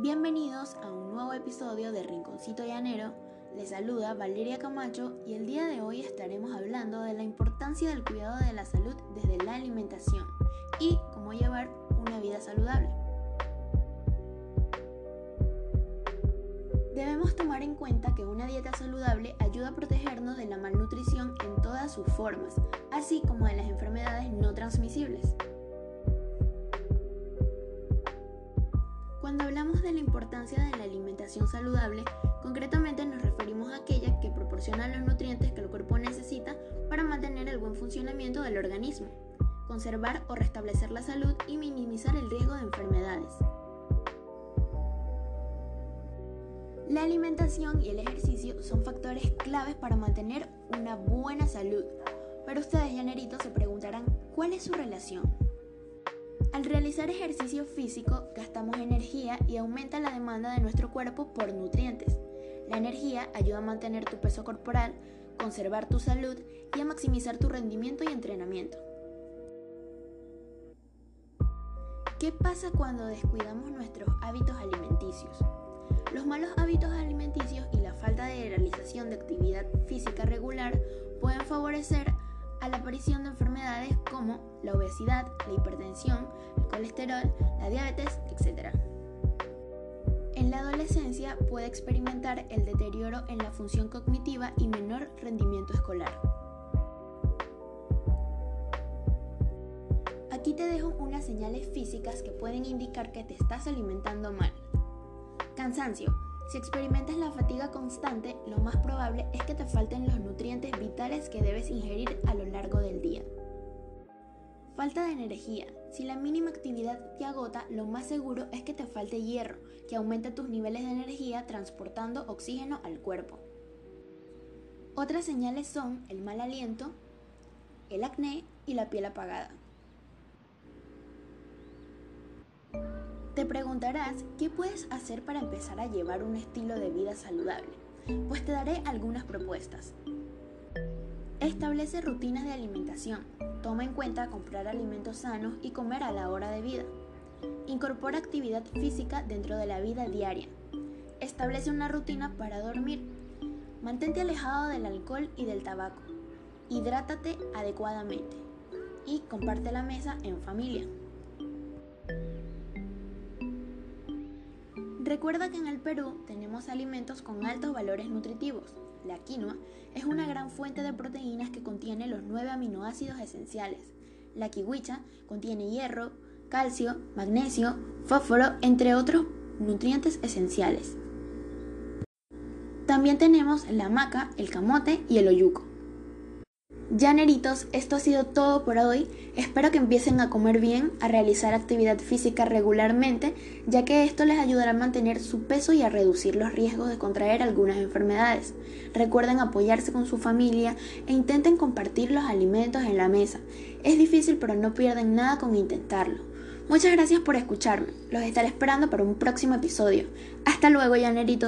Bienvenidos a un nuevo episodio de Rinconcito Llanero. Les saluda Valeria Camacho y el día de hoy estaremos hablando de la importancia del cuidado de la salud desde la alimentación y cómo llevar una vida saludable. Debemos tomar en cuenta que una dieta saludable ayuda a protegernos de la malnutrición en todas sus formas, así como de las enfermedades no transmisibles. Cuando hablamos de la importancia de la alimentación saludable, concretamente nos referimos a aquella que proporciona los nutrientes que el cuerpo necesita para mantener el buen funcionamiento del organismo, conservar o restablecer la salud y minimizar el riesgo de enfermedades. La alimentación y el ejercicio son factores claves para mantener una buena salud, pero ustedes llaneritos se preguntarán cuál es su relación. Al realizar ejercicio físico gastamos energía y aumenta la demanda de nuestro cuerpo por nutrientes. La energía ayuda a mantener tu peso corporal, conservar tu salud y a maximizar tu rendimiento y entrenamiento. ¿Qué pasa cuando descuidamos nuestros hábitos alimenticios? Los malos hábitos alimenticios y la falta de realización de actividad física regular pueden favorecer la aparición de enfermedades como la obesidad, la hipertensión, el colesterol, la diabetes, etc. En la adolescencia puede experimentar el deterioro en la función cognitiva y menor rendimiento escolar. Aquí te dejo unas señales físicas que pueden indicar que te estás alimentando mal. Cansancio si experimentas la fatiga constante, lo más probable es que te falten los nutrientes vitales que debes ingerir a lo largo del día. Falta de energía. Si la mínima actividad te agota, lo más seguro es que te falte hierro, que aumenta tus niveles de energía transportando oxígeno al cuerpo. Otras señales son el mal aliento, el acné y la piel apagada. Te preguntarás qué puedes hacer para empezar a llevar un estilo de vida saludable. Pues te daré algunas propuestas. Establece rutinas de alimentación. Toma en cuenta comprar alimentos sanos y comer a la hora de vida. Incorpora actividad física dentro de la vida diaria. Establece una rutina para dormir. Mantente alejado del alcohol y del tabaco. Hidrátate adecuadamente. Y comparte la mesa en familia. Recuerda que en el Perú tenemos alimentos con altos valores nutritivos. La quinoa es una gran fuente de proteínas que contiene los nueve aminoácidos esenciales. La kiwicha contiene hierro, calcio, magnesio, fósforo, entre otros nutrientes esenciales. También tenemos la maca, el camote y el oyuco. Ya neritos, esto ha sido todo por hoy. Espero que empiecen a comer bien, a realizar actividad física regularmente, ya que esto les ayudará a mantener su peso y a reducir los riesgos de contraer algunas enfermedades. Recuerden apoyarse con su familia e intenten compartir los alimentos en la mesa. Es difícil pero no pierden nada con intentarlo. Muchas gracias por escucharme. Los estaré esperando para un próximo episodio. Hasta luego, llaneritos.